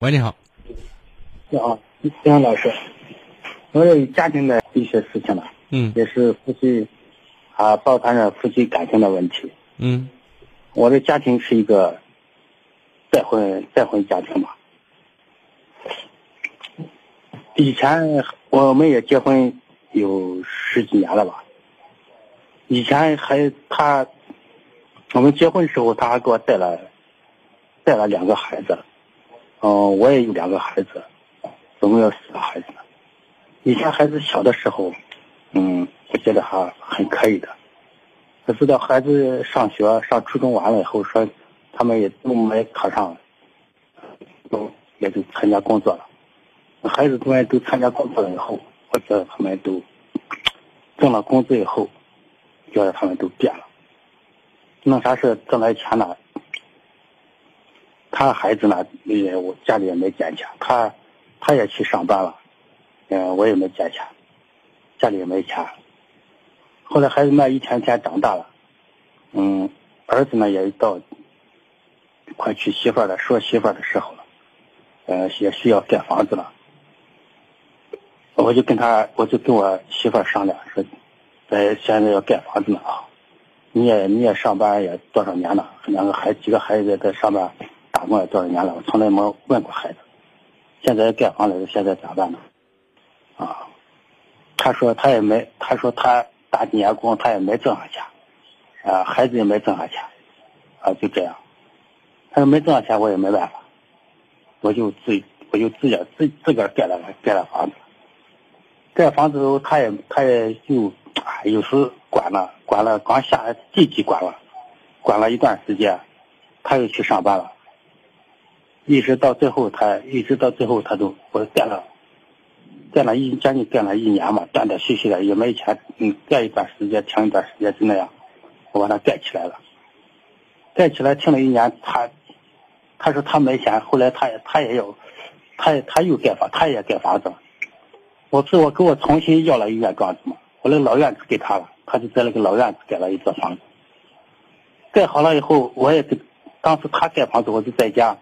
喂，你好。你好，杨老师，我有家庭的一些事情了，嗯也是夫妻啊，包含着夫妻感情的问题。嗯我的家庭是一个再婚再婚家庭嘛。以前我们也结婚有十几年了吧。以前还他，我们结婚时候他还给我带了带了两个孩子，嗯、我也有两个孩子，总共有四个孩子。以前孩子小的时候，嗯，我觉得还很可以的。可是到孩子上学上初中完了以后，说他们也都没考上，都也都参加工作了。孩子们都参加工作了以后，我觉得他们都挣了工资以后，觉得他们都变了。弄啥事挣来钱了？他孩子呢，也我家里也没捡钱，他他也去上班了，嗯，我也没捡钱，家里也没钱。后来孩子呢一天天长大了，嗯，儿子呢也到快娶媳妇了，说媳妇的时候了，呃，也需要盖房子了。我就跟他，我就跟我媳妇商量说，呃，现在要盖房子了啊，你也你也上班也多少年了，两个孩几个孩子也在上班打工也多少年了，我从来没问过孩子，现在盖房子，现在咋办呢？啊，他说他也没，他说他打几年工，他也没挣上钱，啊，孩子也没挣上钱，啊，就这样。他说没挣上钱，我也没办法，我就自我就自己自自个盖了盖了房子。盖房子后，他也他也就啊，有时管了管了，刚下季季管了，管了一段时间，他又去上班了。一直到最后，他一直到最后，他都我盖了。干了一将近干了一年嘛，断断续续的也没钱，嗯，盖一段时间停一段时间就那样，我把它盖起来了。盖起来停了一年，他他说他没钱，后来他也他也要，他也他又盖房，他也盖房子。我是我给我重新要了一院庄子嘛，我那个老院子给他了，他就在那个老院子盖了一座房子。盖好了以后，我也给，当时他盖房子，我就在家，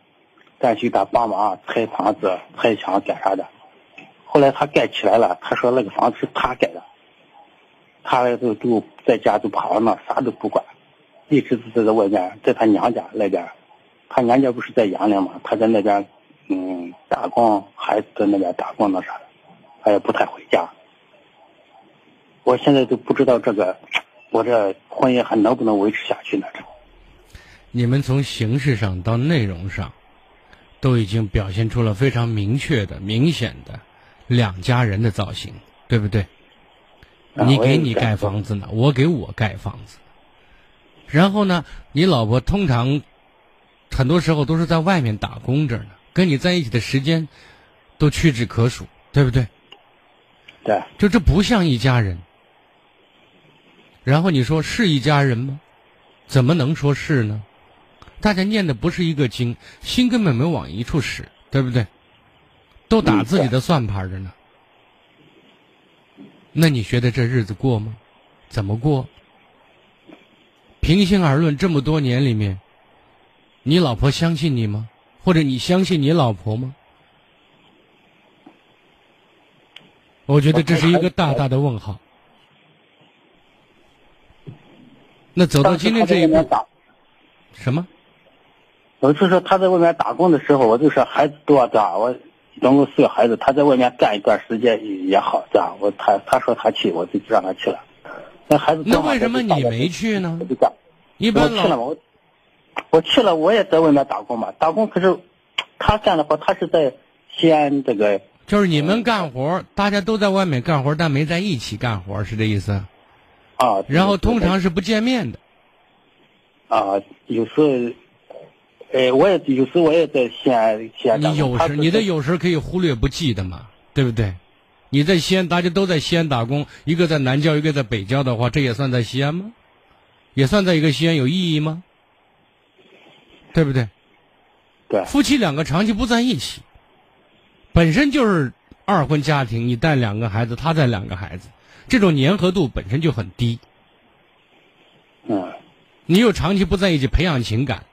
再去他帮忙拆房子、拆墙干啥的。后来他盖起来了，他说那个房子是他盖的，他就就在家就跑了那，啥都不管，一直都在外面，在他娘家那边，他娘家不是在杨凌嘛，他在那边嗯打工，孩子在那边打工那啥的，他也不太回家。我现在都不知道这个，我这婚姻还能不能维持下去呢？这你们从形式上到内容上，都已经表现出了非常明确的、明显的两家人的造型，对不对？你给你盖房子呢，我给我盖房子。然后呢，你老婆通常很多时候都是在外面打工着呢，跟你在一起的时间都屈指可数，对不对？对，就这不像一家人。然后你说是一家人吗？怎么能说是呢？大家念的不是一个经，心根本没往一处使，对不对？都打自己的算盘着呢。那你觉得这日子过吗？怎么过？平心而论，这么多年里面，你老婆相信你吗？或者你相信你老婆吗？我觉得这是一个大大的问号。那走到今天这一步，什么？我就说他在外面打工的时候，我就说孩子多大，我总共四个孩子，他在外面干一段时间也好，这样我他他说他去，我就让他去了。那孩子那为什么你没去呢我？就干，一我去了我我去了，我也在外面打工嘛，打工可是他干的活，他是在西安这个就是你们干活，大家都在外面干活，但没在一起干活，是这意思？啊，然后通常是不见面的。啊，有时候，呃，我也有时我也在西安西安打工。你有时你的有时可以忽略不计的嘛，对不对？你在西安，大家都在西安打工，一个在南郊，一个在北郊的话，这也算在西安吗？也算在一个西安有意义吗？对不对？对夫妻两个长期不在一起，本身就是二婚家庭，你带两个孩子，他带两个孩子，这种粘合度本身就很低。嗯你又长期不在一起培养情感，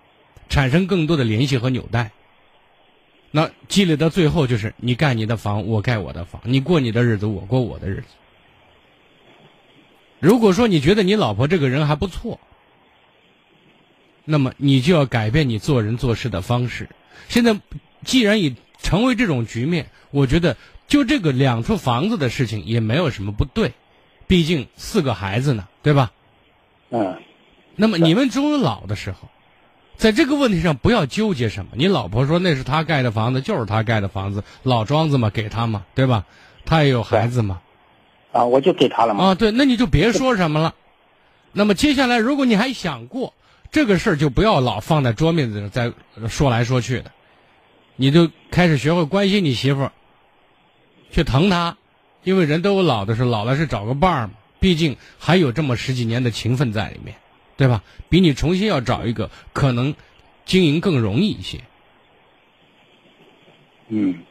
产生更多的联系和纽带，那积累到最后就是你盖你的房，我盖我的房，你过你的日子，我过我的日子。如果说你觉得你老婆这个人还不错，那么你就要改变你做人做事的方式。现在既然已成为这种局面，我觉得就这个两处房子的事情也没有什么不对，毕竟四个孩子呢，对吧？嗯。那么你们终有老的时候，在这个问题上不要纠结什么。你老婆说那是他盖的房子，就是他盖的房子，老庄子嘛，给他嘛，对吧？他也有孩子嘛。啊，我就给他了嘛。啊，对，那你就别说什么了。那么接下来，如果你还想过这个事儿，就不要老放在桌面子上再说来说去的。你就开始学会关心你媳妇儿，去疼她，因为人都有老的时候，老了是找个伴儿嘛。毕竟还有这么十几年的情分在里面，对吧？比你重新要找一个，可能经营更容易一些。嗯。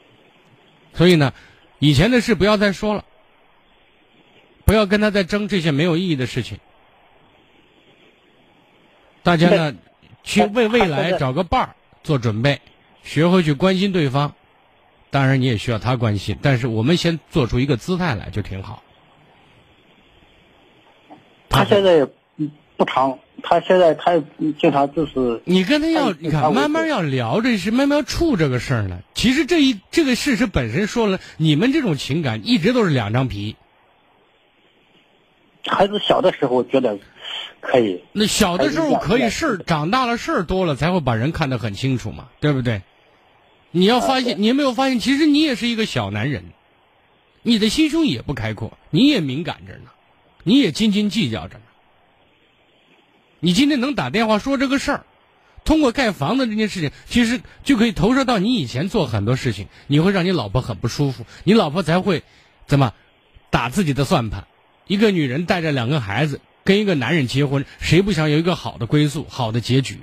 所以呢，以前的事不要再说了，不要跟他再争这些没有意义的事情。大家呢，去为未来找个伴儿做准备。学会去关心对方，当然你也需要他关心，但是我们先做出一个姿态来就挺好。他现在不长，他现在他经常就是你跟他要你看慢慢要聊这事，慢慢处这个事儿呢。其实这一这个事实本身说了，你们这种情感一直都是两张皮。孩子小的时候觉得可以，那小的时候可以事儿，长大了事儿多了才会把人看得很清楚嘛，对不对？你要发现，你有没有发现，其实你也是一个小男人，你的心胸也不开阔，你也敏感着呢，你也斤斤计较着呢。你今天能打电话说这个事儿，通过盖房子这件事情，其实就可以投射到你以前做很多事情，你会让你老婆很不舒服，你老婆才会怎么打自己的算盘。一个女人带着两个孩子跟一个男人结婚，谁不想有一个好的归宿、好的结局？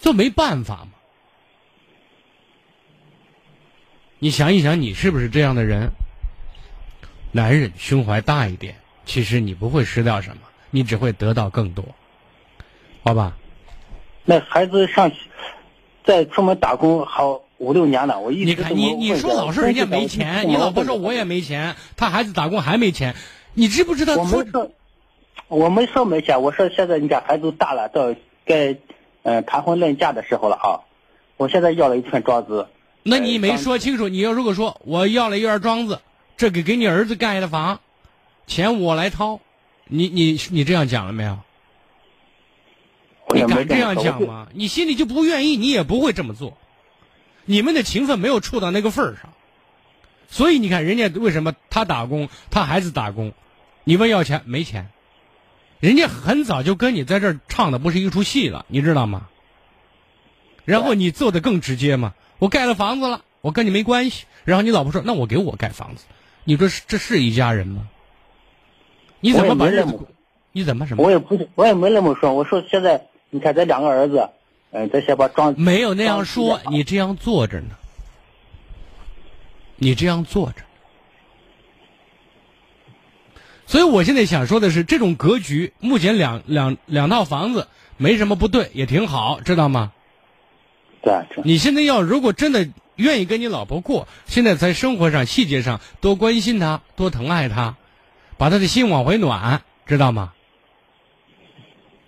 这没办法嘛。你想一想，你是不是这样的人？男人胸怀大一点，其实你不会失掉什么，你只会得到更多，好吧？那孩子上，在出门打工好五六年了，我一直你看你你说老是人家没钱，你老婆说我也没钱，他孩子打工还没钱，你知不知道？我没说，我没说没钱，我说现在你家孩子大了，到该嗯谈婚论嫁的时候了啊！我现在要了一串庄子。那你没说清楚，你要如果说我要了一院庄子，这给给你儿子盖的房，钱我来掏，你你你这样讲了没有？你敢这样讲吗？你心里就不愿意，你也不会这么做。你们的情分没有处到那个份儿上，所以你看人家为什么他打工，他孩子打工，你问要钱没钱，人家很早就跟你在这儿唱的不是一出戏了，你知道吗？然后你做的更直接嘛。我盖了房子了，我跟你没关系。然后你老婆说：“那我给我盖房子。”你说这是一家人吗？你怎么把这？你怎么什么？我也不，我也没那么说。我说现在你看这两个儿子，嗯，这些把装没有那样说，你这样坐着呢。你这样坐着，所以我现在想说的是，这种格局，目前两两两套房子没什么不对，也挺好，知道吗？你现在要如果真的愿意跟你老婆过，现在在生活上细节上多关心她，多疼爱她，把她的心往回暖，知道吗？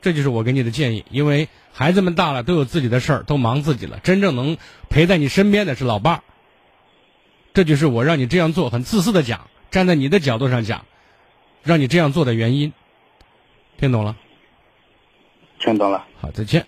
这就是我给你的建议。因为孩子们大了，都有自己的事儿，都忙自己了，真正能陪在你身边的是老伴儿。这就是我让你这样做，很自私的讲，站在你的角度上讲，让你这样做的原因。听懂了？听懂了。好，再见。